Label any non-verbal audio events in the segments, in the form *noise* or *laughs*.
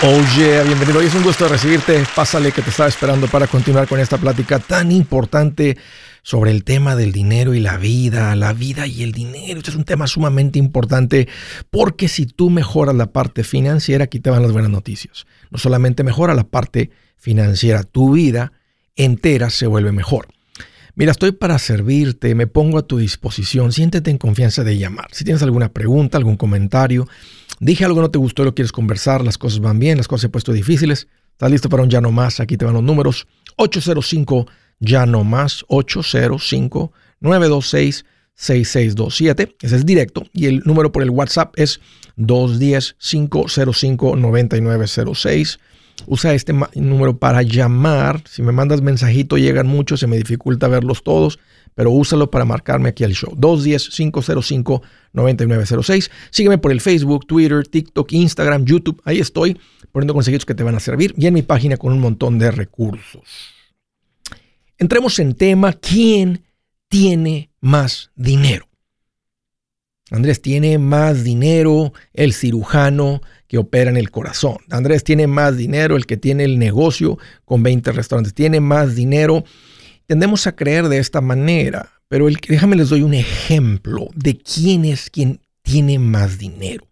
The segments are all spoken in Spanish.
Oye, bienvenido. Hoy es un gusto recibirte. Pásale que te estaba esperando para continuar con esta plática tan importante sobre el tema del dinero y la vida, la vida y el dinero. Este es un tema sumamente importante porque si tú mejoras la parte financiera, aquí te van las buenas noticias. No solamente mejora la parte financiera, tu vida entera se vuelve mejor. Mira, estoy para servirte, me pongo a tu disposición, siéntete en confianza de llamar. Si tienes alguna pregunta, algún comentario, Dije algo que no te gustó, lo quieres conversar, las cosas van bien, las cosas se han puesto difíciles. ¿Estás listo para un ya no más? Aquí te van los números. 805 ya no más 805 926 6627. Ese es directo. Y el número por el WhatsApp es 210-505-9906. Usa este número para llamar. Si me mandas mensajito, llegan muchos, se me dificulta verlos todos pero úsalo para marcarme aquí al show. 210-505-9906. Sígueme por el Facebook, Twitter, TikTok, Instagram, YouTube. Ahí estoy poniendo consejitos que te van a servir y en mi página con un montón de recursos. Entremos en tema, ¿quién tiene más dinero? Andrés tiene más dinero el cirujano que opera en el corazón. Andrés tiene más dinero el que tiene el negocio con 20 restaurantes. Tiene más dinero Tendemos a creer de esta manera, pero el, déjame les doy un ejemplo de quién es quien tiene más dinero.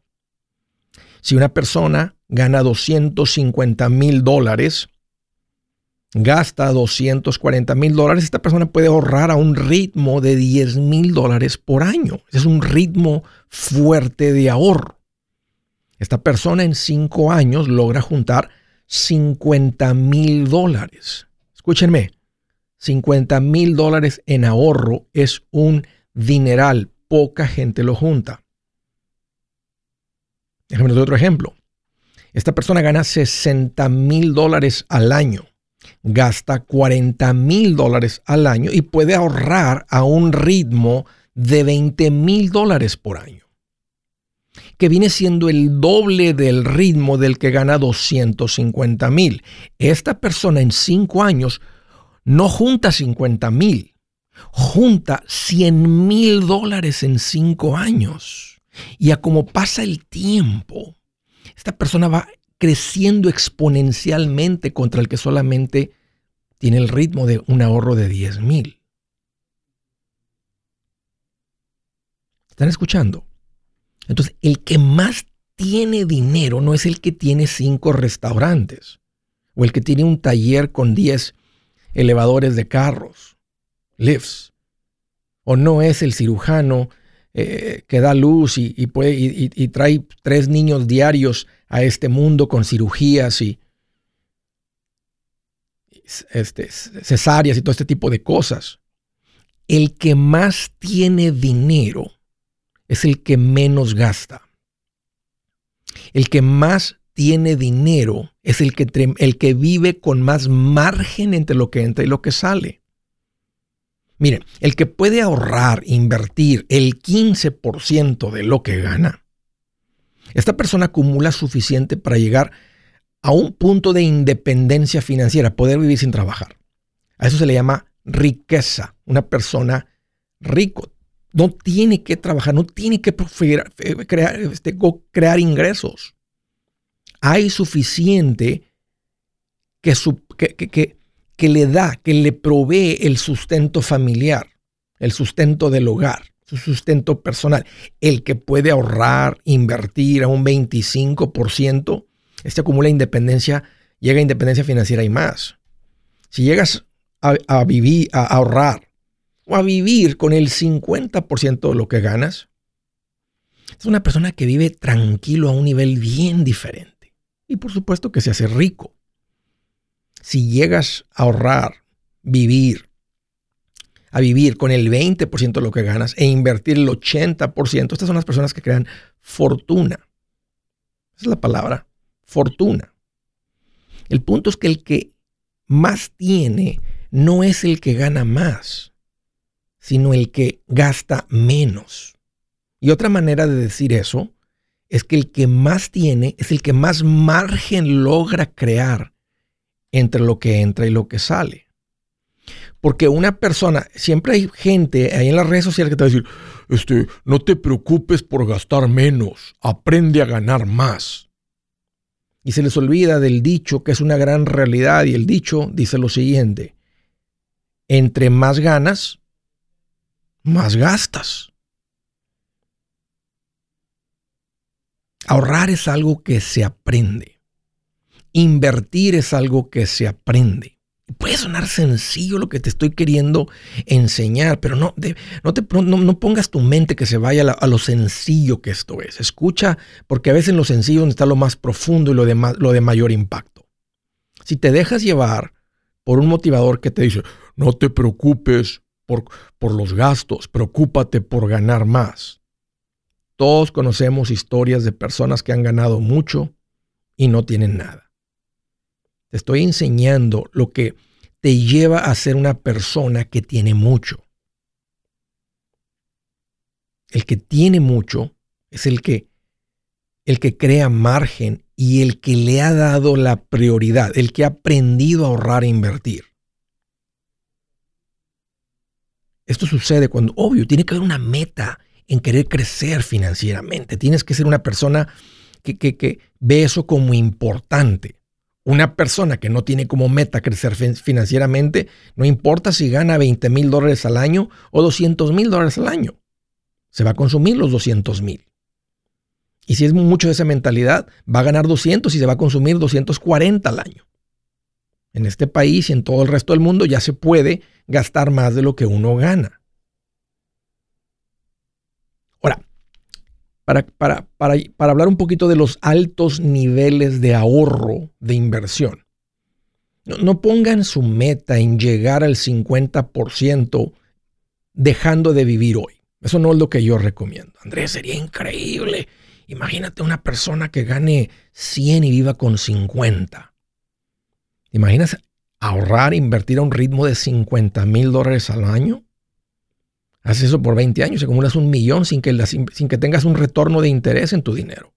Si una persona gana 250 mil dólares, gasta 240 mil dólares, esta persona puede ahorrar a un ritmo de 10 mil dólares por año. Es un ritmo fuerte de ahorro. Esta persona en cinco años logra juntar 50 mil dólares. Escúchenme, 50 mil dólares en ahorro es un dineral. Poca gente lo junta. Déjame dar otro ejemplo. Esta persona gana 60 mil dólares al año, gasta 40 mil dólares al año y puede ahorrar a un ritmo de 20 mil dólares por año, que viene siendo el doble del ritmo del que gana 250 mil. Esta persona en cinco años no junta 50 mil, junta 100 mil dólares en cinco años. Y a como pasa el tiempo, esta persona va creciendo exponencialmente contra el que solamente tiene el ritmo de un ahorro de 10 mil. ¿Están escuchando? Entonces, el que más tiene dinero no es el que tiene cinco restaurantes o el que tiene un taller con 10 elevadores de carros, lifts. O no es el cirujano eh, que da luz y, puede, y, trae tres niños diarios a este mundo con cirugías y este, cesáreas y todo este tipo de cosas. El que más tiene dinero es el que menos gasta. El que más tiene dinero es el que, el que vive con más margen entre lo que entra y lo que sale. Miren, el que puede ahorrar, invertir el 15% de lo que gana, esta persona acumula suficiente para llegar a un punto de independencia financiera, poder vivir sin trabajar. A eso se le llama riqueza. Una persona rico no tiene que trabajar, no tiene que crear, este, crear ingresos hay suficiente que, le da, que le provee el sustento familiar, el sustento del hogar, su sustento personal. El que puede ahorrar, invertir a un 25%, este acumula independencia, llega a independencia financiera y más. Si llegas a, vivir, a ahorrar o a vivir con el 50% de lo que ganas, es una persona que vive tranquilo a un nivel bien diferente y por supuesto que se hace rico. Si llegas a ahorrar, vivir, a vivir con el 20% de lo que ganas e invertir el 80%, estas son las personas que crean fortuna. Esa es la palabra, fortuna. El punto es que el que más tiene no es el que gana más, sino el que gasta menos. Y otra manera de decir eso es que el que más tiene es el que más margen logra crear entre lo que entra y lo que sale. Porque una persona, siempre hay gente ahí en las redes sociales que te va a decir, este, no te preocupes por gastar menos, aprende a ganar más. Y se les olvida del dicho que es una gran realidad y el dicho dice lo siguiente, entre más ganas, más gastas. Ahorrar es algo que se aprende. Invertir es algo que se aprende. Puede sonar sencillo lo que te estoy queriendo enseñar, pero no, no, te, no, pongas tu mente que se vaya a, lo sencillo que esto es. Escucha, porque a veces en lo sencillo está lo más profundo y lo de, lo de mayor impacto. Si te dejas llevar por un motivador que te dice, no te preocupes por, por los gastos, preocúpate por ganar más. Todos conocemos historias de personas que han ganado mucho y no tienen nada. Te estoy enseñando lo que te lleva a ser una persona que tiene mucho. El que tiene mucho es el que el que crea margen y el que le ha dado la prioridad, el que ha aprendido a ahorrar e invertir. Esto sucede cuando, obvio, tiene que haber una meta en querer crecer financieramente. Tienes que ser una persona que, ve eso como importante. Una persona que no tiene como meta crecer financieramente, no importa si gana 20 mil dólares al año o 200 mil dólares al año, se va a consumir los 200 mil. Y si es mucho de esa mentalidad, va a ganar 200 y se va a consumir 240 al año. En este país y en todo el resto del mundo ya se puede gastar más de lo que uno gana. Para, hablar un poquito de los altos niveles de ahorro de inversión. No, pongan su meta en llegar al 50% dejando de vivir hoy. Eso no es lo que yo recomiendo. Andrés, sería increíble. Imagínate una persona que gane 100 y viva con 50. imaginas ahorrar, invertir a un ritmo de 50 mil dólares al año? Haces eso por 20 años, acumulas un millón sin que, sin que tengas un retorno de interés en tu dinero.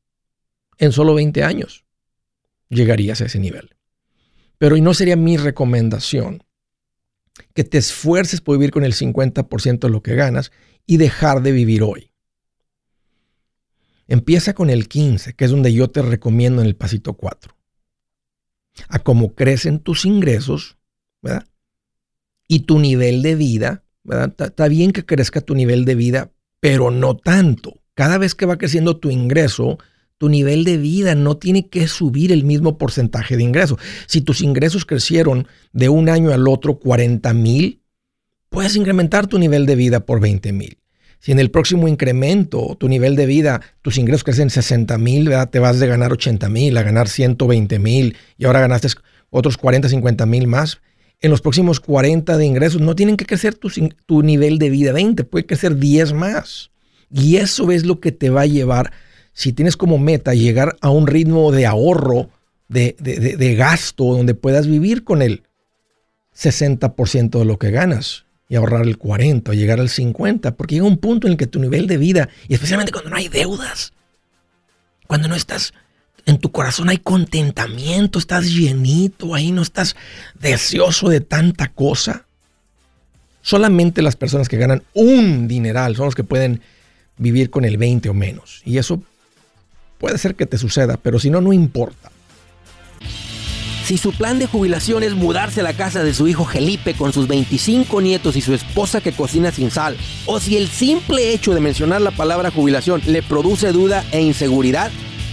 En solo 20 años llegarías a ese nivel. Pero y no sería mi recomendación que te esfuerces por vivir con el 50% de lo que ganas y dejar de vivir hoy. Empieza con el 15, que es donde yo te recomiendo en el pasito 4. A cómo crecen tus ingresos. Y tu nivel de vida Está bien que crezca tu nivel de vida, pero no tanto. Cada vez que va creciendo tu ingreso, tu nivel de vida no tiene que subir el mismo porcentaje de ingreso. Si tus ingresos crecieron de un año al otro 40 mil, puedes incrementar tu nivel de vida por 20 mil. Si en el próximo incremento tu nivel de vida, tus ingresos crecen 60 mil, te vas de ganar 80 mil a ganar 120 mil y ahora ganaste otros 40, 50 mil más, en los próximos 40 de ingresos, no tienen que crecer tu, nivel de vida 20, puede crecer 10 más. Y eso es lo que te va a llevar, si tienes como meta llegar a un ritmo de ahorro, de, gasto, donde puedas vivir con el 60% de lo que ganas y ahorrar el 40, llegar al 50, porque llega un punto en el que tu nivel de vida, y especialmente cuando no hay deudas, cuando no estás en tu corazón hay contentamiento, estás llenito, ahí no estás deseoso de tanta cosa. Solamente las personas que ganan un dineral son los que pueden vivir con el 20 o menos. Y eso puede ser que te suceda, pero si no, no importa. Si su plan de jubilación es mudarse a la casa de su hijo Felipe con sus 25 nietos y su esposa que cocina sin sal, o si el simple hecho de mencionar la palabra jubilación le produce duda e inseguridad,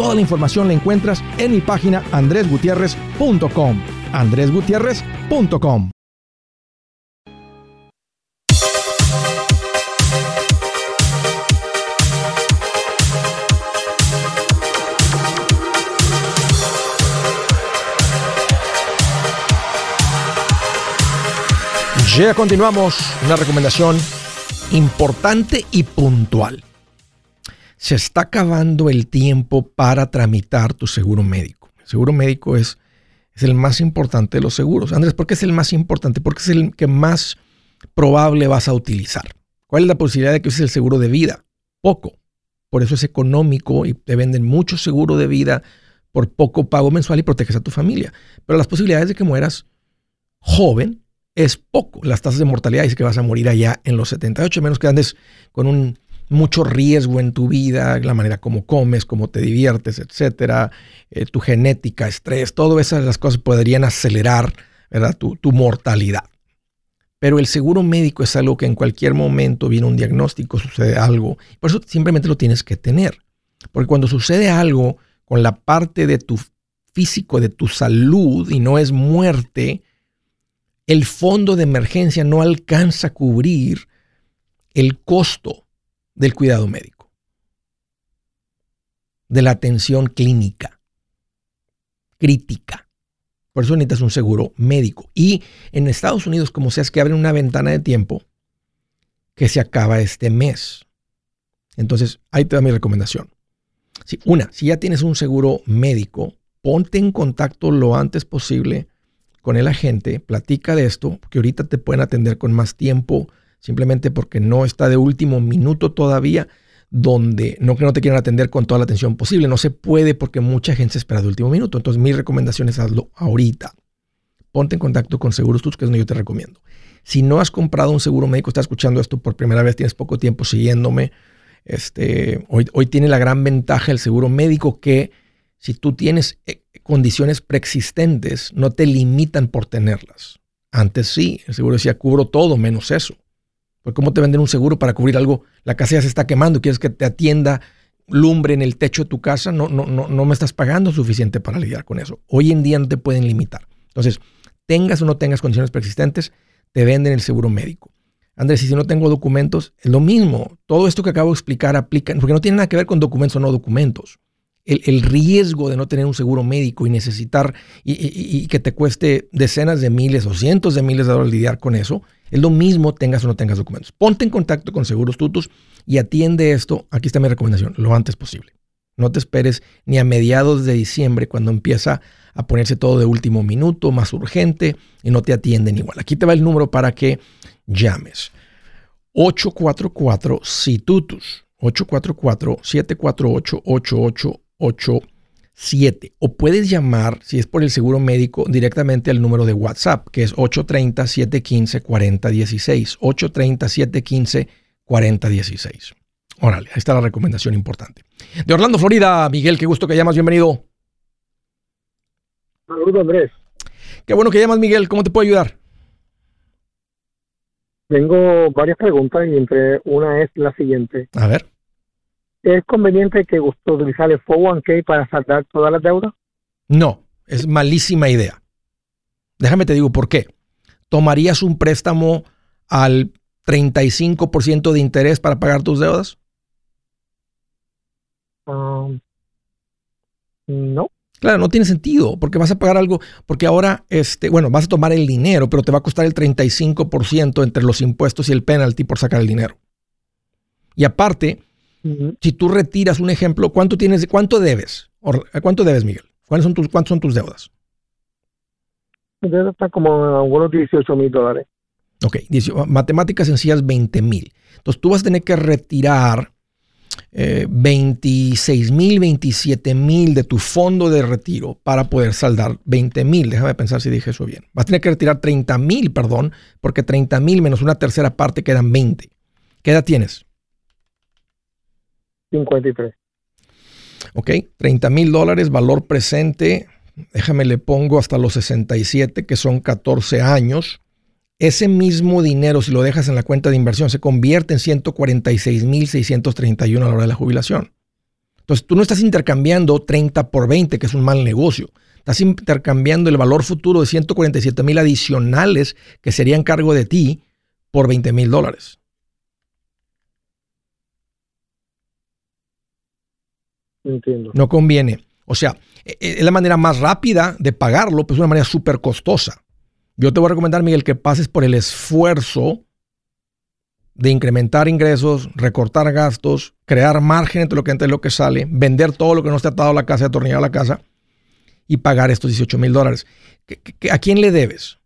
Toda la información la encuentras en mi página andresgutierrez.com. andresgutierrez.com. Ya continuamos. Una recomendación importante y puntual se está acabando el tiempo para tramitar tu seguro médico. El seguro médico es, es el más importante de los seguros. Andrés, ¿por qué es el más importante? Porque es el que más probable vas a utilizar. ¿Cuál es la posibilidad de que uses el seguro de vida? Poco. Por eso es económico y te venden mucho seguro de vida por poco pago mensual y proteges a tu familia. Pero las posibilidades de que mueras joven es poco. Las tasas de mortalidad dice que vas a morir allá en los 78, menos que andes con un mucho riesgo en tu vida, la manera como comes, cómo te diviertes, etcétera, eh, tu genética, estrés, todas esas las cosas podrían acelerar ¿verdad? Tu, tu, mortalidad. Pero el seguro médico es algo que en cualquier momento viene un diagnóstico, sucede algo. Por eso simplemente lo tienes que tener. Porque cuando sucede algo con la parte de tu físico, de tu salud, y no es muerte, el fondo de emergencia no alcanza a cubrir el costo del cuidado médico, de la atención clínica, crítica. Por eso necesitas un seguro médico. Y en Estados Unidos, como sea, es que abren una ventana de tiempo que se acaba este mes. Entonces, ahí te da mi recomendación. Una, si ya tienes un seguro médico, ponte en contacto lo antes posible con el agente, platica de esto, porque ahorita te pueden atender con más tiempo, simplemente porque no está de último minuto todavía, donde no que no te quieran atender con toda la atención posible. No se puede porque mucha gente se espera de último minuto. Entonces, mi recomendación es hazlo ahorita. Ponte en contacto con Seguros Tuts, que es donde yo te recomiendo. Si no has comprado un seguro médico, estás escuchando esto por primera vez, tienes poco tiempo siguiéndome. Este, hoy, hoy tiene la gran ventaja el seguro médico que si tú tienes eh, condiciones preexistentes, no te limitan por tenerlas. Antes sí, el seguro decía cubro todo menos eso. Pues ¿cómo te venden un seguro para cubrir algo? La casa ya se está quemando quieres que te atienda lumbre en el techo de tu casa. No, no, no, no me estás pagando suficiente para lidiar con eso. Hoy en día no te pueden limitar. Entonces, tengas o no tengas condiciones persistentes, te venden el seguro médico. Andrés, y si no tengo documentos, es lo mismo. Todo esto que acabo de explicar aplica, porque no tiene nada que ver con documentos o no documentos. El, riesgo de no tener un seguro médico y necesitar y, que te cueste decenas de miles o cientos de miles de dólares lidiar con eso es lo mismo tengas o no tengas documentos. Ponte en contacto con Seguros Tutus y atiende esto. Aquí está mi recomendación, lo antes posible. No te esperes ni a mediados de diciembre cuando empieza a ponerse todo de último minuto, más urgente, y no te atienden igual. Aquí te va el número para que llames. 844-SITUTUS. 844-748-8888 7. O puedes llamar, si es por el seguro médico, directamente al número de WhatsApp, que es 830-715-4016. 830-715-4016. Órale, ahí está la recomendación importante. De Orlando, Florida, Miguel, qué gusto que llamas, bienvenido. Saludos, Andrés. Qué bueno que llamas, Miguel, ¿cómo te puedo ayudar? Tengo varias preguntas y entre una es la siguiente. A ver. ¿Es conveniente que utilizar el 401k para saldar todas las deudas? No, es malísima idea. Déjame te digo por qué. ¿Tomarías un préstamo al 35% de interés para pagar tus deudas? Um, no. Claro, no tiene sentido, porque vas a pagar algo, porque ahora, este, bueno, vas a tomar el dinero, pero te va a costar el 35% entre los impuestos y el penalty por sacar el dinero. Y aparte, si tú retiras un ejemplo, ¿cuánto tienes, cuánto debes? ¿Cuánto debes, Miguel? ¿Cuáles son tus, ¿Cuántos son tus deudas? Debe estar como unos 18 mil dólares. Ok, matemáticas sencillas 20 mil. Entonces tú vas a tener que retirar 26 eh, mil, 27 mil de tu fondo de retiro para poder saldar 20 mil. Déjame pensar si dije eso bien. Vas a tener que retirar 30 mil, perdón, porque 30 mil menos una tercera parte quedan 20. ¿Qué edad tienes? 53. Ok, 30 mil dólares, valor presente. Déjame le pongo hasta los 67, que son 14 años ese mismo dinero, si lo dejas en la cuenta de inversión, se convierte en 146.631 a la hora de la jubilación. Entonces, tú no estás intercambiando 30 por 20, que es un mal negocio. Estás intercambiando el valor futuro de 147 mil adicionales que serían cargo de ti por 20 mil dólares. Entiendo. No conviene. O sea, e, e, es la manera más rápida de pagarlo, pero es una manera súper costosa. Yo te voy a recomendar, Miguel, que pases por el esfuerzo de incrementar ingresos, recortar gastos, crear margen entre lo que entra y lo que sale, vender todo lo que no esté atado a la casa, atornillado a la casa y pagar estos 18 mil dólares. ¿A quién le debes?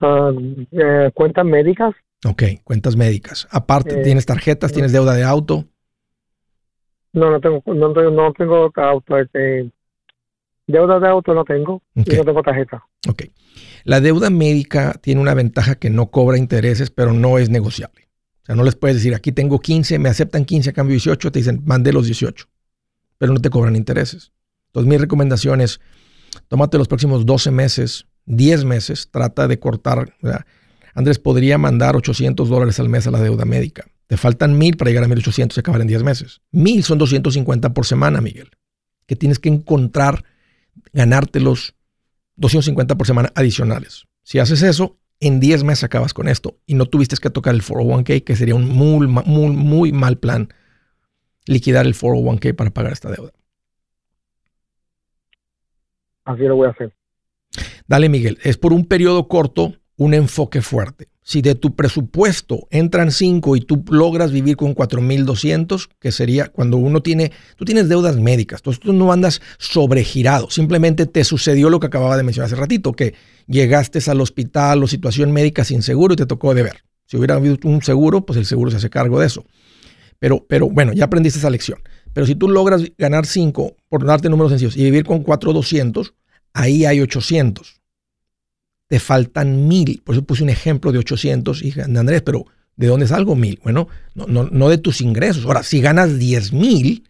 Ah, eh, cuentas médicas. Ok, cuentas médicas. Aparte, eh, ¿tienes tarjetas? ¿Tienes deuda de auto? No, no tengo, no, no tengo auto. Este, Deuda de auto no tengo y no tengo tarjeta. Ok. La deuda médica tiene una ventaja que no cobra intereses, pero no es negociable. O sea, no les puedes decir, aquí tengo 15, me aceptan 15 a cambio de 18, te dicen, mandé los 18, pero no te cobran intereses. Entonces, mi recomendación es, tómate los próximos 12 meses, 10 meses, trata de cortar. Andrés, podría mandar 800 dólares al mes a la deuda médica. Te faltan 1000 para llegar a 1800 y acabar en 10 meses. 1000 son 250 por semana, Miguel, que tienes que encontrar ganarte los 250 por semana adicionales. Si haces eso, en 10 meses acabas con esto y no tuviste que tocar el 401k, que sería un muy, muy, muy mal plan liquidar el 401k para pagar esta deuda. Así lo voy a hacer. Dale, Miguel. Es por un periodo corto, un enfoque fuerte si de tu presupuesto entran 5 y tú logras vivir con 4.200, que sería cuando uno tiene, tú tienes deudas médicas, entonces tú no andas sobregirado, simplemente te sucedió lo que acababa de mencionar hace ratito, que llegaste al hospital o situación médica sin seguro y te tocó deber. Si hubiera habido un seguro, pues el seguro se hace cargo de eso. Pero, pero bueno, ya aprendiste esa lección. Pero si tú logras ganar 5, por darte números sencillos, y vivir con 4.200, ahí hay 800 te faltan mil. Por eso puse un ejemplo de 800. Y Andrés, pero ¿de dónde salgo mil? Bueno, no, no, no de tus ingresos. Ahora, si ganas 10 mil,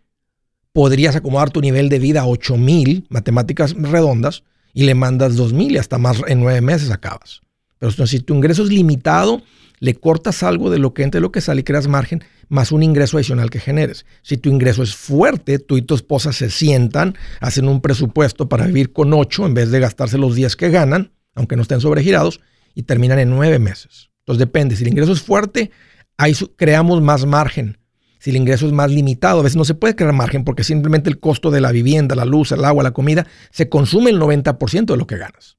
podrías acomodar tu nivel de vida a 8 mil, matemáticas redondas, y le mandas 2 mil y hasta más en nueve meses acabas. Pero si tu ingreso es limitado, le cortas algo de lo que entra y lo que sale y creas margen, más un ingreso adicional que generes. Si tu ingreso es fuerte, tú y tu esposa se sientan, hacen un presupuesto para vivir con 8 en vez de gastarse los días que ganan, aunque no estén sobregirados, y terminan en nueve meses. Entonces depende, si el ingreso es fuerte, ahí creamos más margen. Si el ingreso es más limitado, a veces no se puede crear margen porque simplemente el costo de la vivienda, la luz, el agua, la comida, se consume el 90% de lo que ganas.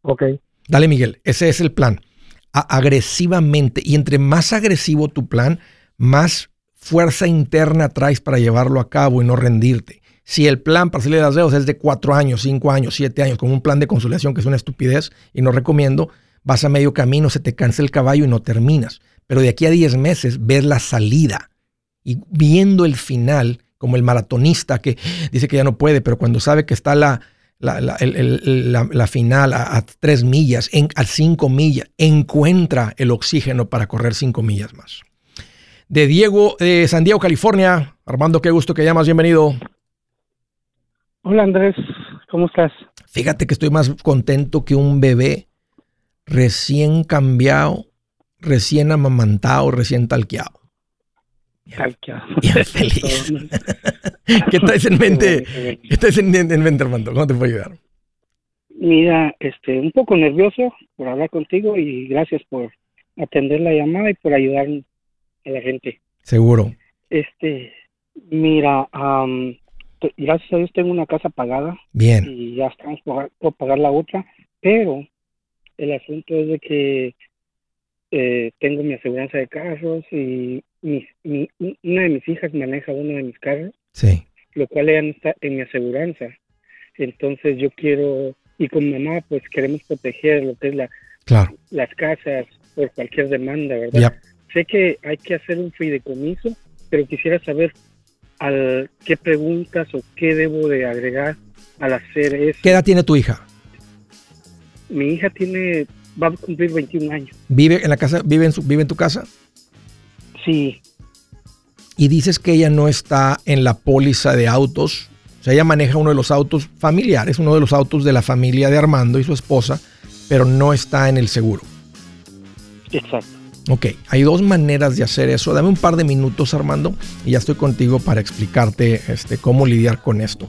Ok. Dale, Miguel, ese es el plan. agresivamente, y entre más agresivo tu plan, más fuerza interna traes para llevarlo a cabo y no rendirte. Si el plan para salir de las deudas es de cuatro años, cinco años, siete años, con un plan de consolidación que es una estupidez y no recomiendo, vas a medio camino, se te cansa el caballo y no terminas. Pero de aquí a diez meses ves la salida y viendo el final, como el maratonista que dice que ya no puede, pero cuando sabe que está la, la, final a, tres millas, en, a cinco millas, encuentra el oxígeno para correr cinco millas más. De Diego de San Diego, California. Armando, qué gusto que llamas, bienvenido. Hola Andrés, ¿cómo estás? Fíjate que estoy más contento que un bebé recién cambiado, recién amamantado, recién talqueado. Talqueado. Bien *laughs* feliz. *laughs* ¿Qué traes en mente? ¿Qué traes en, mente, Armando? ¿Cómo te puedo ayudar? Mira, este, un poco nervioso por hablar contigo y gracias por atender la llamada y por ayudar a la gente. Seguro. Este, mira, um, gracias a Dios tengo una casa pagada. Bien. Y ya estamos por, pagar la otra, pero el asunto es de que eh, tengo mi aseguranza de carros y mi, una de mis hijas maneja uno de mis carros. Sí. lo cual ya no está en mi aseguranza. Entonces yo quiero, y con mamá pues queremos proteger lo que es la, claro. las casas por cualquier demanda, ¿verdad? Sé que hay que hacer un fideicomiso, pero quisiera saber al, qué preguntas o qué debo de agregar al hacer eso. ¿Qué edad tiene tu hija? Mi hija tiene, va a cumplir 21 años. ¿Vive en la casa, vive en, su, vive en tu casa? Sí. Y dices que ella no está en la póliza de autos. O sea, ella maneja uno de los autos familiares, uno de los autos de la familia de Armando y su esposa, pero no está en el seguro. Exacto. Ok, hay dos maneras de hacer eso. Dame un par de minutos, Armando, y ya estoy contigo para explicarte este, cómo lidiar con esto.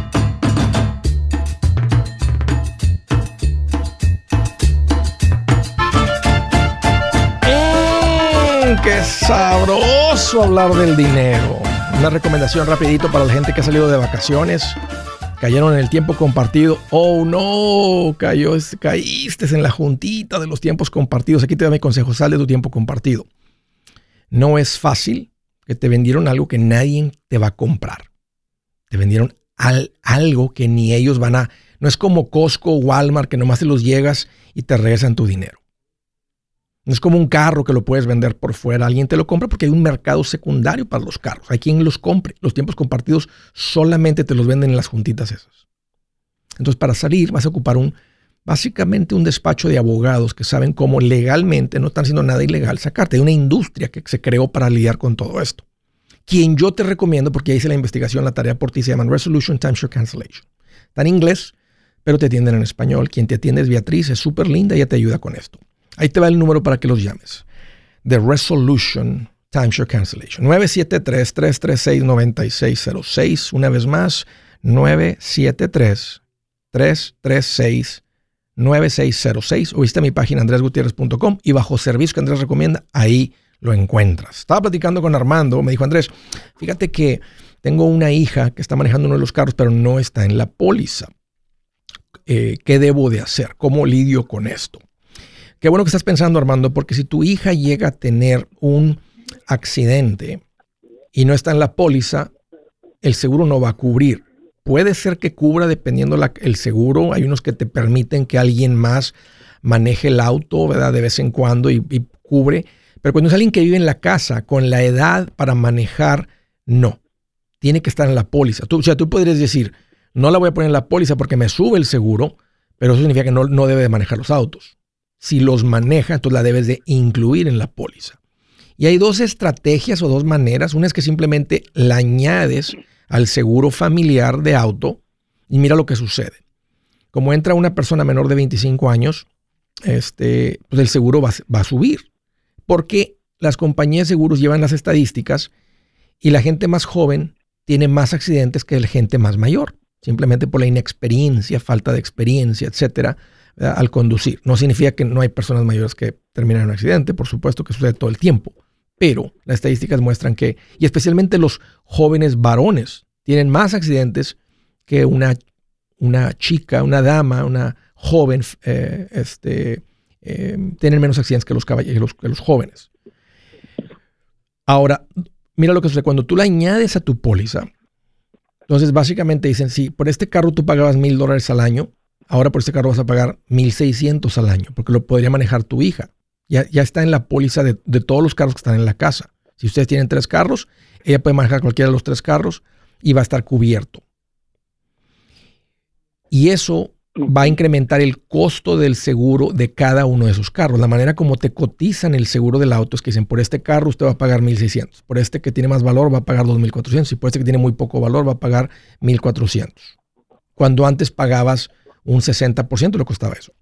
Sabroso hablar del dinero. Una recomendación rapidito para la gente que ha salido de vacaciones. Cayeron en el tiempo compartido. Oh no, cayó, caíste en la juntita de los tiempos compartidos. Aquí te da mi consejo, sal de tu tiempo compartido. No es fácil que te vendieron algo que nadie te va a comprar. Te vendieron algo que ni ellos van a... No es como Costco o Walmart que nomás te los llegas y te regresan tu dinero. No es como un carro que lo puedes vender por fuera. Alguien te lo compra porque hay un mercado secundario para los carros. Hay quien los compre. Los tiempos compartidos solamente te los venden en las juntitas esas. Entonces, para salir vas a ocupar un, básicamente un despacho de abogados que saben cómo legalmente, no están haciendo nada ilegal, sacarte de una industria que se creó para lidiar con todo esto. Quien yo te recomiendo, porque ya hice la investigación, la tarea por ti, se llaman Resolution Timeshare Cancellation. Está en inglés, pero te atienden en español. Quien te atiende es Beatriz, es súper linda, ella te ayuda con esto. Ahí te va el número para que los llames. The Resolution Timeshare Cancellation. 973-336-9606. Una vez más, 973-336-9606. O visita mi página andresgutierrez.com y bajo servicio que Andrés recomienda, ahí lo encuentras. Estaba platicando con Armando, me dijo Andrés, fíjate que tengo una hija que está manejando uno de los carros, pero no está en la póliza. Eh, ¿Qué debo de hacer? ¿Cómo lidio con esto? Qué bueno que estás pensando, Armando, porque si tu hija llega a tener un accidente y no está en la póliza, el seguro no va a cubrir. Puede ser que cubra dependiendo el seguro. Hay unos que te permiten que alguien más maneje el auto, ¿verdad? De vez en cuando y, y cubre. Pero cuando es alguien que vive en la casa con la edad para manejar, no. Tiene que estar en la póliza. Tú, o sea, tú podrías decir, no la voy a poner en la póliza porque me sube el seguro, pero eso significa que no, no debe de manejar los autos si los maneja, entonces la debes de incluir en la póliza. Y hay dos estrategias o dos maneras. Una es que simplemente la añades al seguro familiar de auto y mira lo que sucede. Como entra una persona menor de 25 años, este, pues el seguro va, va a subir. Porque las compañías de seguros llevan las estadísticas y la gente más joven tiene más accidentes que la gente más mayor. Simplemente por la inexperiencia, falta de experiencia, etcétera al conducir. No significa que no hay personas mayores que terminan en un accidente, por supuesto que sucede todo el tiempo, pero las estadísticas muestran que, y especialmente los jóvenes varones, tienen más accidentes que una, una chica, una dama, una joven, eh, este, eh, tienen menos accidentes que los, caballeros, que los jóvenes. Ahora, mira lo que sucede. Cuando tú la añades a tu póliza, entonces básicamente dicen, si por este carro tú pagabas mil dólares al año, Ahora por este carro vas a pagar 1.600 al año, porque lo podría manejar tu hija. Ya, ya está en la póliza de, de, todos los carros que están en la casa. Si ustedes tienen tres carros, ella puede manejar cualquiera de los tres carros y va a estar cubierto. Y eso va a incrementar el costo del seguro de cada uno de esos carros. La manera como te cotizan el seguro del auto es que dicen, por este carro usted va a pagar 1.600, por este que tiene más valor va a pagar 2.400 y por este que tiene muy poco valor va a pagar 1.400. Cuando antes pagabas un 60% lo costaba eso.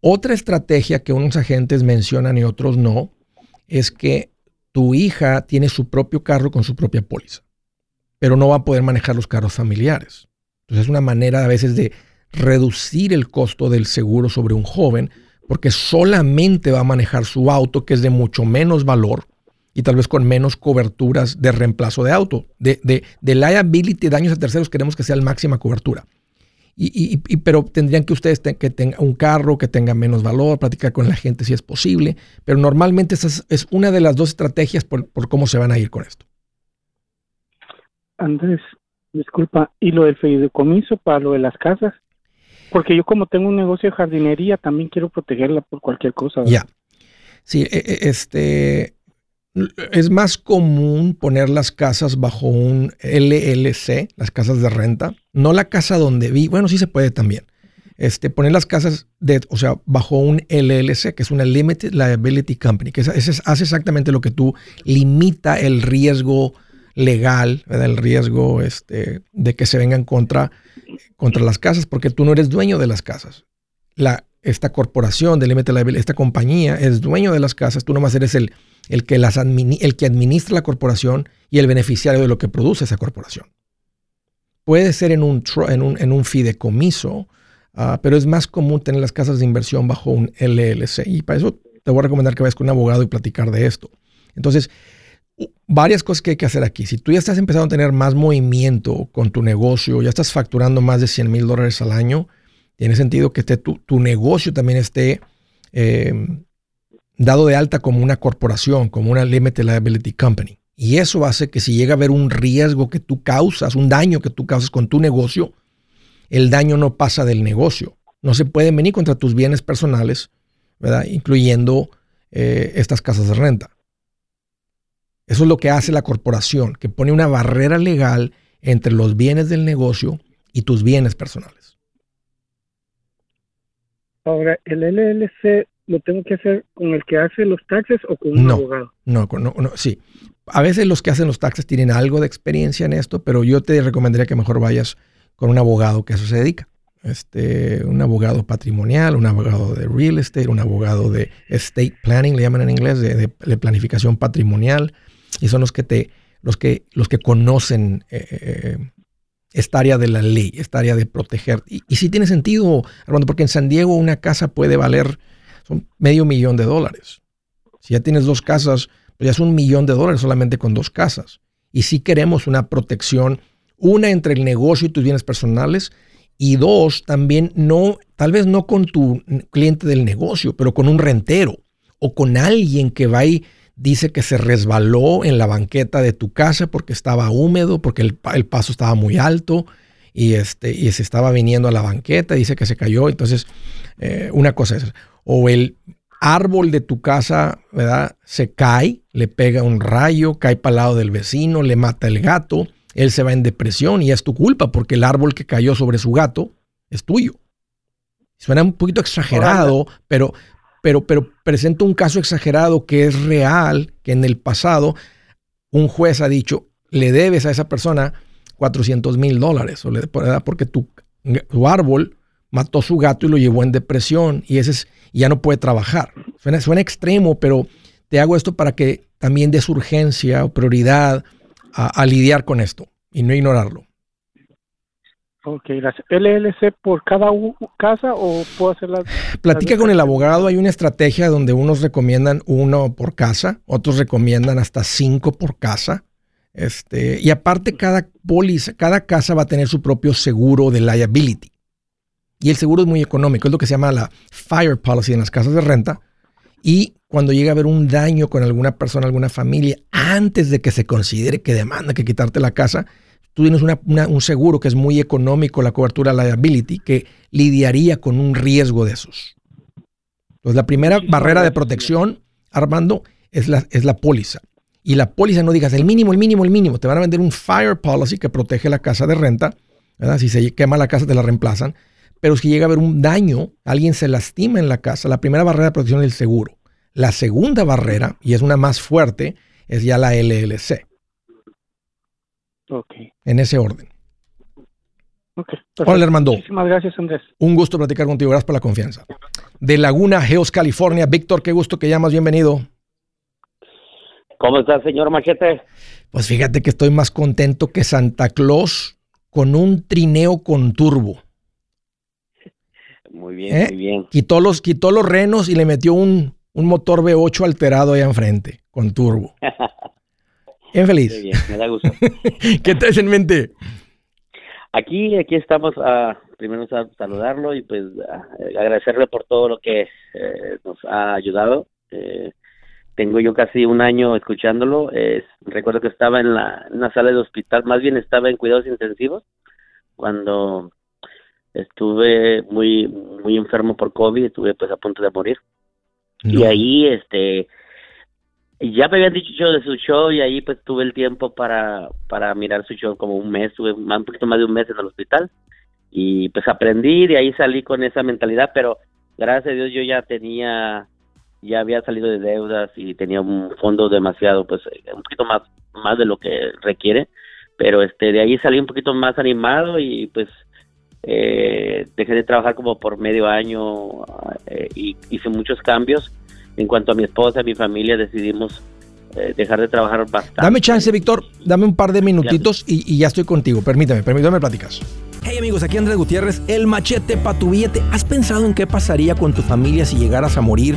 Otra estrategia que unos agentes mencionan y otros no es que tu hija tiene su propio carro con su propia póliza, pero no va a poder manejar los carros familiares. Entonces es una manera a veces de reducir el costo del seguro sobre un joven porque solamente va a manejar su auto que es de mucho menos valor y tal vez con menos coberturas de reemplazo de auto. De, de, de liability, daños a terceros, queremos que sea la máxima cobertura. Y, pero tendrían que ustedes que tengan un carro que tenga menos valor, platicar con la gente si es posible. Pero normalmente esa es, una de las dos estrategias por, por cómo se van a ir con esto. Andrés, disculpa, ¿y lo del fideicomiso para lo de las casas? Porque yo como tengo un negocio de jardinería, también quiero protegerla por cualquier cosa. Ya. Sí, e, e, este es más común poner las casas bajo un LLC, las casas de renta, no la casa donde vi, bueno, sí se puede también. Este, poner las casas de, o sea, bajo un LLC, que es una Limited Liability Company, que hace exactamente lo que tú limita el riesgo legal, el riesgo este, de que se vengan contra contra las casas porque tú no eres dueño de las casas. La, esta corporación de Limited esta compañía es dueño de las casas, tú nomás eres el, el, que las el que administra la corporación y el beneficiario de lo que produce esa corporación. Puede ser en un, en un, en un fideicomiso, ah, pero es más común tener las casas de inversión bajo un LLC. Y para eso te voy a recomendar que vayas con un abogado y platicar de esto. Entonces, varias cosas que hay que hacer aquí. Si tú ya estás empezando a tener más movimiento con tu negocio, ya estás facturando más de 100 mil dólares al año, tiene sentido que esté tu, negocio también esté em, dado de alta como una corporación, como una Limited Liability Company. Y eso hace que si llega a haber un riesgo que tú causas, un daño que tú causas con tu negocio, el daño no pasa del negocio. No se puede venir contra tus bienes personales, ¿verdad? Incluyendo eh, estas casas de renta. Eso es lo que hace la corporación, que pone una barrera legal entre los bienes del negocio y tus bienes personales. Ahora, ¿el LLC lo tengo que hacer con el que hace los taxes o con un abogado? No, no, no, sí. A veces los que hacen los taxes tienen algo de experiencia en esto, pero yo te recomendaría que mejor vayas con un abogado que a eso se dedica. Este, un abogado patrimonial, un abogado de real estate, un abogado de estate planning, le llaman en inglés, de planificación patrimonial y son los que te, los que, los que conocen eh, eh, esta área de la ley, esta área de proteger. Y, y sí tiene sentido, Armando, porque en San Diego una casa puede valer son medio millón de dólares. Si ya tienes dos casas, pues ya es un millón de dólares solamente con dos casas. Y sí queremos una protección, una entre el negocio y tus bienes personales, y dos, también no, tal vez no con tu cliente del negocio, pero con un rentero o con alguien que va y dice que se resbaló en la banqueta de tu casa porque estaba húmedo, porque el, paso estaba muy alto y, este, y se estaba viniendo a la banqueta, dice que se cayó. Entonces, eh, una cosa es, o el árbol de tu casa, ¿verdad? Se cae, le pega un rayo, cae para el lado del vecino, le mata el gato, él se va en depresión y es tu culpa porque el árbol que cayó sobre su gato es tuyo. Suena un poquito exagerado, pero, pero, pero presenta un caso exagerado que es real, que en el pasado un juez ha dicho, le debes a esa persona 400 mil dólares, porque tu, tu, árbol mató su gato y lo llevó en depresión y ese es, ya no puede trabajar. Suena, suena extremo, pero te hago esto para que también des urgencia o prioridad a lidiar con esto y no ignorarlo. Ok, gracias. ¿LLC por cada casa o puedo hacer las... Platica con el abogado. Hay una estrategia donde unos recomiendan uno por casa, otros recomiendan hasta cinco por casa. Este, y aparte, cada póliza, cada casa va a tener su propio seguro de liability. Y el seguro es muy económico. Es lo que se llama la fire policy en las casas de renta. Y cuando llega a haber un daño con alguna persona, alguna familia, antes de que se considere que demanda que quitarte la casa, tú tienes un seguro que es muy económico, la cobertura liability, que lidiaría con un riesgo de esos. Entonces, la primera barrera de protección, Armando, es la, es la póliza. Y la póliza no digas el mínimo, el mínimo, el mínimo. Te van a vender un fire policy que protege la casa de renta. ¿verdad? Si se quema la casa, te la reemplazan. Pero si llega a haber un daño, alguien se lastima en la casa, la primera barrera de protección es el seguro. La segunda barrera, y es una más fuerte, es ya la LLC. Ok. En ese orden. Okay, Hola, Armando. Muchísimas gracias, Andrés. Un gusto platicar contigo. Gracias por la confianza. De Laguna Geos, California. Víctor, qué gusto que llamas. Bienvenido. ¿Cómo está, señor Machete? Pues fíjate que estoy más contento que Santa Claus con un trineo con turbo. Muy bien, ¿Eh? muy bien. Quitó los, quitó los renos y le metió un, un motor V8 alterado allá enfrente, con turbo. *laughs* Bien feliz. bien, me da gusto. *laughs* ¿Qué traes en mente? Aquí, aquí estamos a primero saludarlo y pues agradecerle por todo lo que eh, nos ha ayudado. Eh, tengo yo casi un año escuchándolo. recuerdo que estaba en, la, en una sala de hospital, más bien estaba en cuidados intensivos cuando estuve muy muy enfermo por COVID, estuve pues a punto de morir. Y ahí este ya me habían dicho de su show y ahí pues tuve el tiempo para, para mirar su show como un mes, tuve un poquito más de un mes en el hospital y pues aprendí, de ahí salí con esa mentalidad, pero gracias a Dios yo ya tenía, ya había salido de deudas y tenía un fondo demasiado, pues un poquito más, más de lo que requiere, pero este de ahí salí un poquito más animado y pues eh, dejé de trabajar como por medio año eh, y hice muchos cambios en cuanto a mi esposa, y mi familia, decidimos eh, dejar de trabajar bastante. Dame chance, Víctor, dame un par de minutitos y, ya estoy contigo. Permíteme, permítame platicas. Hey amigos, aquí Andrés Gutiérrez, el machete para tu billete. ¿Has pensado en qué pasaría con tu familia si llegaras a morir?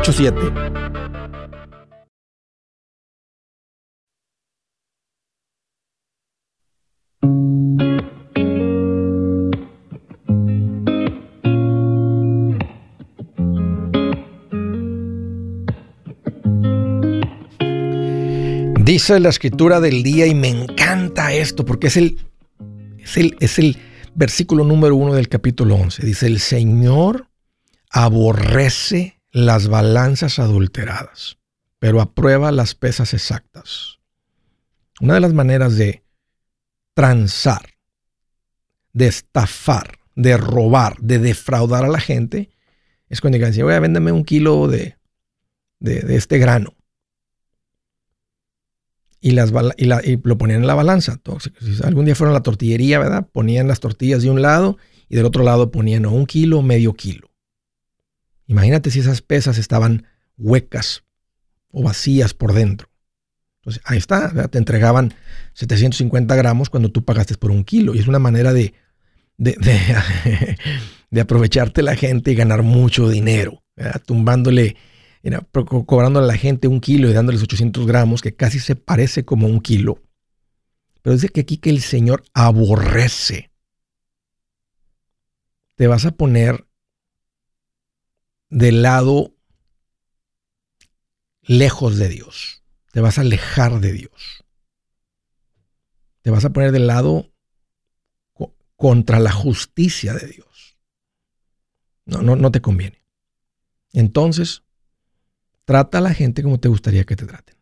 844-748-8887. Dice la escritura del día y me encanta esto porque es el, es el, es el versículo número uno del capítulo 11. Dice, el Señor aborrece las balanzas adulteradas, pero aprueba las pesas exactas. Una de las maneras de transar, de estafar, de robar, de defraudar a la gente, es cuando digan, voy a véndeme un kilo de, de, este grano y, las, y, lo ponían en la balanza. si algún día fueron a la tortillería, ¿verdad? Ponían las tortillas de un lado y del otro lado ponían un kilo o medio kilo. Imagínate si esas pesas estaban huecas o vacías por dentro. Entonces, ahí está, te entregaban 750 gramos cuando tú pagaste por un kilo. Y es una manera de, de, de, *laughs* aprovecharte la gente y ganar mucho dinero, tumbándole cobrando a la gente un kilo y dándoles 800 gramos, que casi se parece como un kilo. Pero dice que aquí que el Señor aborrece. Te vas a poner del lado lejos de Dios. Te vas a alejar de Dios. Te vas a poner del lado contra la justicia de Dios. No, no, no te conviene. Entonces, Trata a la gente como te gustaría que te traten.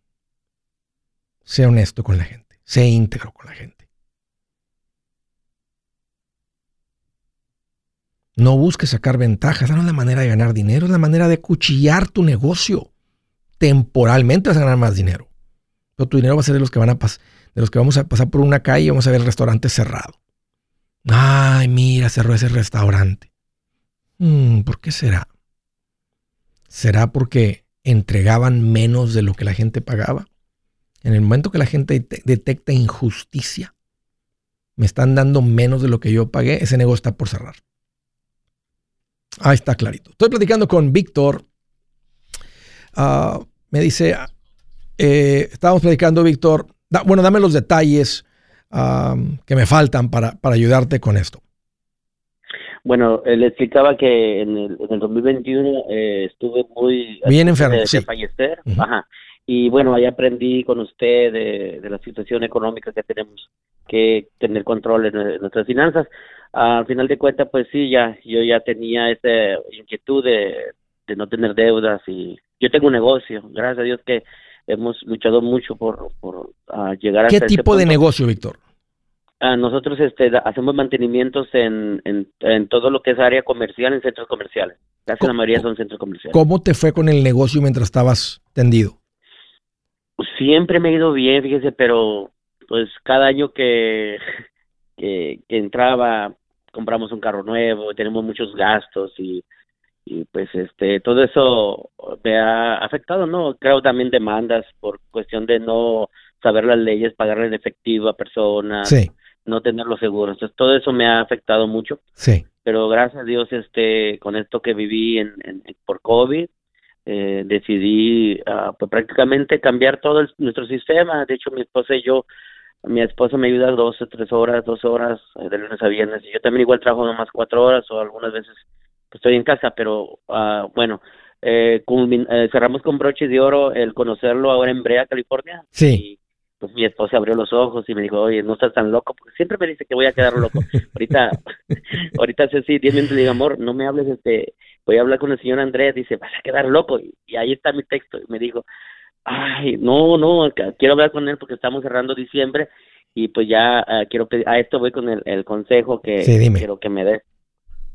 Sé honesto con la gente. Sé íntegro con la gente. No busques sacar ventajas. Esa no es la manera de ganar dinero. Es la manera de cuchillar tu negocio. Temporalmente vas a ganar más dinero. Pero tu dinero va a ser de los que van a pasar, de los que vamos a pasar por una calle y vamos a ver el restaurante cerrado. Ay, mira, cerró ese restaurante. Mm, ¿Por qué será? ¿Será porque entregaban menos de lo que la gente pagaba? En el momento que la gente detecta injusticia, me están dando menos de lo que yo pagué, ese negocio está por cerrar. Ahí está clarito. Estoy platicando con Víctor. Ah, me dice, eh, estábamos platicando, Víctor. bueno, dame los detalles ah, que me faltan para, para ayudarte con esto. Bueno, le explicaba que en el, en el 2021 eh, estuve muy... Bien enfermo, de, sí. fallecer. Ajá. Y bueno, ahí aprendí con usted de, la situación económica que tenemos que tener control en, nuestras finanzas. Al final de cuentas, pues sí, ya yo ya tenía esa inquietud de, no tener deudas y yo tengo un negocio, gracias a Dios que hemos luchado mucho por, por uh, llegar a... ¿Qué tipo de negocio, Víctor? Uh, nosotros este, hacemos mantenimientos en, en, todo lo que es área comercial, en centros comerciales. Casi la mayoría son centros comerciales. ¿Cómo te fue con el negocio mientras estabas tendido? Siempre me ha ido bien, fíjese, pero pues cada año que, que, entraba compramos un carro nuevo, tenemos muchos gastos y, y pues este todo eso me ha afectado, ¿no? Creo también demandas por cuestión de no saber las leyes, pagarle en efectivo a personas, no tener los seguros. Entonces todo eso me ha afectado mucho. Sí. Pero gracias a Dios este con esto que viví en, en por COVID eh, decidí uh, pues prácticamente cambiar todo nuestro sistema. De hecho, mi esposa y yo, mi esposa me ayuda dos o tres horas, dos horas eh, de lunes a viernes. Y yo también igual trabajo nomás cuatro horas o algunas veces pues, estoy en casa, pero uh, bueno, eh, eh, cerramos con broches de oro el conocerlo ahora en Brea, California. Sí. pues mi esposa abrió los ojos y me dijo, oye, no estás tan loco, porque siempre me dice que voy a quedar loco. *laughs* ahorita, ahorita sí, diez minutos le digo, amor, no me hables este voy a hablar con el señor Andrés, dice, vas a quedar loco. Y, ahí está mi texto. Y me dijo, ay, no, no, quiero hablar con él porque estamos cerrando diciembre y pues ya uh, quiero pedir, a esto voy con el, consejo que quiero que me dé.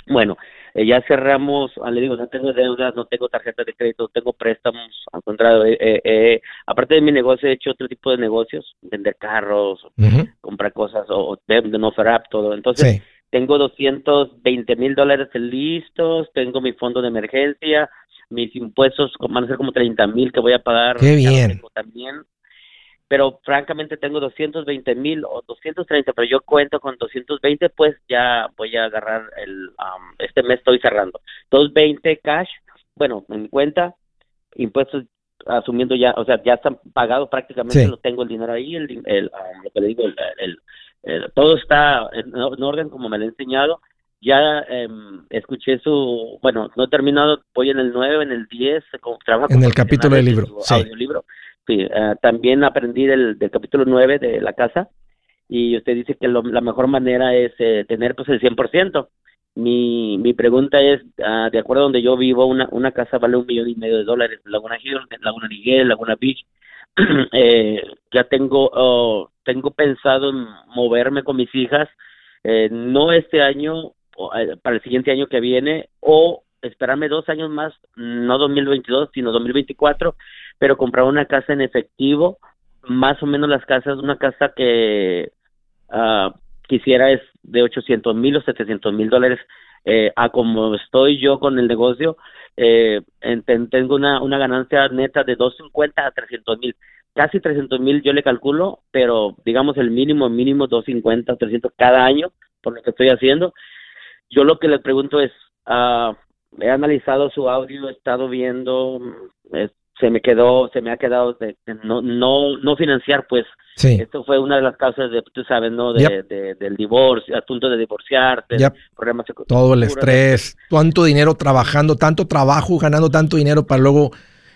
Bueno, eh, ya cerramos, ah, le digo, no tengo deudas, no tengo tarjeta de crédito, tengo préstamos, al contrario, eh, eh, aparte de mi negocio he hecho otro tipo de negocios, vender carros, comprar cosas o, de, no todo. Entonces, tengo 220 mil dólares listos, tengo mi fondo de emergencia, mis impuestos van a ser como 30 mil que voy a pagar. Qué bien. También. Pero francamente tengo 220 mil o 230, pero yo cuento con 220, pues ya voy a agarrar el, este mes estoy cerrando. 220 cash, bueno, en mi cuenta, impuestos asumiendo ya, o sea, ya están pagados prácticamente, lo tengo el dinero ahí, el, el lo que le digo, el, todo está en, orden como me lo he enseñado. Ya em, escuché su, bueno, no he terminado, voy en el 9, en el 10, trabajo en el capítulo del libro. Sí. Sí, eh, también aprendí del, del capítulo 9 de la casa y usted dice que la mejor manera es eh, tener pues el 100%. Mi, mi pregunta es, ah, de acuerdo a donde yo vivo, una, una casa vale un millón y medio de dólares, Laguna Hill, Laguna Niguel, Laguna Beach, *clears throat* eh, ya tengo oh, tengo pensado en moverme con mis hijas eh, no este año eh, para el siguiente año que viene o esperarme dos años más no 2022 sino 2024 pero comprar una casa en efectivo más o menos las casas una casa que uh, quisiera es de 800 mil o 700 mil dólares eh, a como estoy yo con el negocio eh, tengo una, una ganancia neta de 250 a 300 mil. Casi 300 mil yo le calculo, pero digamos el mínimo, mínimo 250, 300 cada año por lo que estoy haciendo. Yo lo que le pregunto es, uh, he analizado su audio, he estado viendo, se me quedó, se me ha quedado de, no, no, no financiar, pues. Esto fue una de las causas de, tú sabes, ¿no? De, del divorcio, a punto de divorciarte, problemas Todo el estrés, tanto dinero trabajando, tanto trabajo, ganando tanto dinero para luego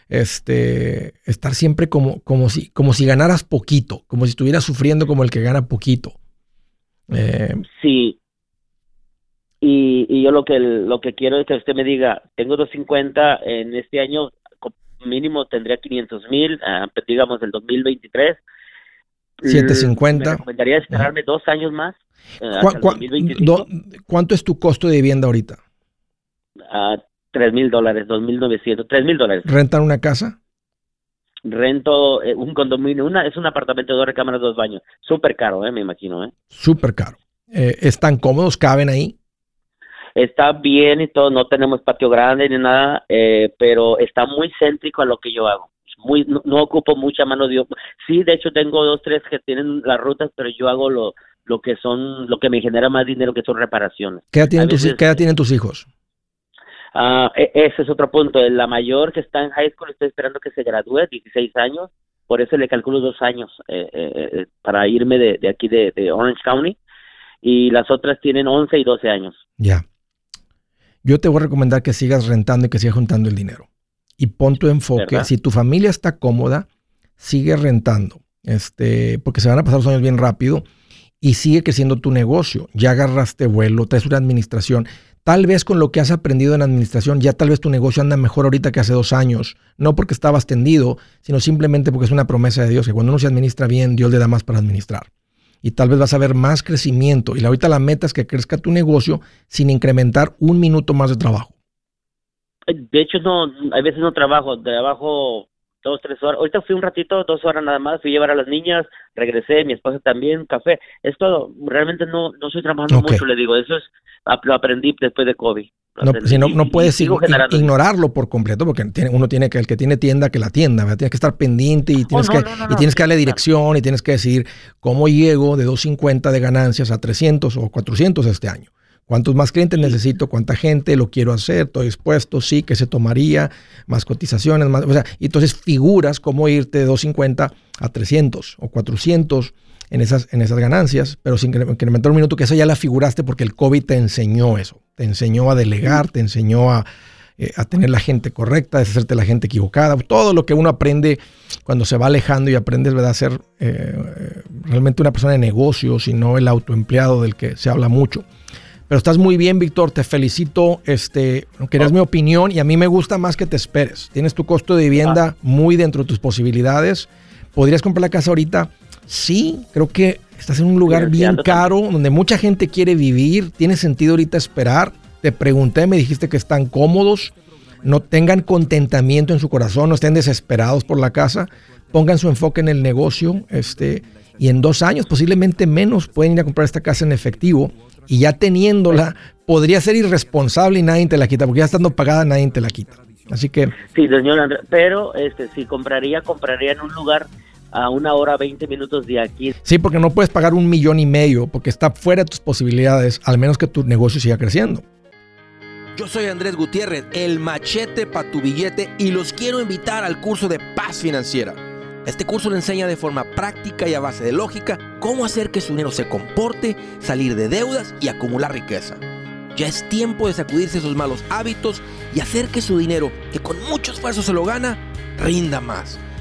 este estar siempre como, como si, como si ganaras poquito, como si estuvieras sufriendo como el que gana poquito. Eh, sí. Y, y yo lo que lo que quiero es que usted me diga, tengo 250 en este año, mínimo tendría 500 mil, ah, pues, digamos, el 2023. 750. Me recomendaría esperarme dos años más. Eh, ¿Cuánto es tu costo de vivienda ahorita? Uh, 3 mil dólares, 2.900, 3 mil dólares. ¿Rentan una casa? Rento eh, un condominio, una, es un apartamento de dos recámaras, dos baños. Súper caro, eh, me imagino. Eh. Súper caro. Eh, ¿Están cómodos? ¿Caben ahí? Está bien y todo, no tenemos patio grande ni nada, eh, pero está muy céntrico a lo que yo hago. Muy, no, ocupo mucha mano de obra. Sí, de hecho tengo dos, tres que tienen las rutas, pero yo hago lo, lo que son, lo que me genera más dinero, que son reparaciones. ¿Qué edad tienen, tus, ¿qué tienen tus hijos? E, ese es otro punto. La mayor que está en high school, estoy esperando que se gradúe, 16 años, por eso le calculo dos años eh, eh, eh, para irme de, de aquí de, de, Orange County. Y las otras tienen 11 y 12 años. Ya. Yo te voy a recomendar que sigas rentando y que sigas juntando el dinero. Y pon tu enfoque. Si tu familia está cómoda, sigue rentando. Este, porque se van a pasar los años bien rápido y sigue creciendo tu negocio. Ya agarraste vuelo, traes una administración. Tal vez con lo que has aprendido en administración, ya tal vez tu negocio anda mejor ahorita que hace dos años. No porque estabas tendido, sino simplemente porque es una promesa de Dios, que cuando uno se administra bien, Dios le da más para administrar. Y tal vez vas a ver más crecimiento. Y ahorita la meta es que crezca tu negocio sin incrementar un minuto más de trabajo. De hecho, no, a veces no trabajo, trabajo dos, tres horas. Ahorita fui un ratito, dos horas nada más, fui a llevar a las niñas, regresé, mi esposa también, café. Es todo. Realmente no, no estoy trabajando mucho, le digo. Eso es, lo aprendí después de COVID. No, si no, no puedes ignorarlo por completo, porque uno tiene que, el que tiene tienda, que la tienda, tienes que estar pendiente y tienes, oh, que, y tienes que darle dirección y tienes que decir cómo llego de 250 de ganancias a 300 o 400 este año. ¿Cuántos más clientes necesito? ¿Cuánta gente lo quiero hacer? ¿Estoy dispuesto? Sí, que se tomaría? Más cotizaciones, más, o sea, y entonces figuras cómo irte de 250 a 300 o 400 en esas, en esas ganancias, pero sin incrementar un minuto, que eso ya la figuraste porque el COVID te enseñó eso, te enseñó a delegar, te enseñó a, eh, a tener la gente correcta, a deshacerte la gente equivocada, todo lo que uno aprende cuando se va alejando y aprendes ¿verdad? a ser eh, realmente una persona de negocios y no el autoempleado del que se habla mucho. Pero estás muy bien, Víctor, te felicito. Este, querías mi opinión y a mí me gusta más que te esperes. Tienes tu costo de vivienda ah. muy dentro de tus posibilidades. ¿Podrías comprar la casa ahorita? Sí, creo que estás en un lugar bien caro, donde mucha gente quiere vivir. Tiene sentido ahorita esperar. Te pregunté, me dijiste que están cómodos. No tengan contentamiento en su corazón, no estén desesperados por la casa. Pongan su enfoque en el negocio. Este, y en dos años, posiblemente menos, pueden ir a comprar esta casa en efectivo y ya teniéndola, podría ser irresponsable y nadie te la quita, porque ya estando pagada nadie te la quita. Así que... Sí, señor Andrés, pero este, si compraría, compraría en un lugar a una hora, 20 minutos de aquí. Sí, porque no puedes pagar un millón y medio, porque está fuera de tus posibilidades, al menos que tu negocio siga creciendo. Yo soy Andrés Gutiérrez, el machete para tu billete, y los quiero invitar al curso de paz financiera. Este curso le enseña de forma práctica y a base de lógica cómo hacer que su dinero se comporte, salir de deudas y acumular riqueza. Ya es tiempo de sacudirse esos malos hábitos y hacer que su dinero, que con mucho esfuerzo se lo gana, rinda más.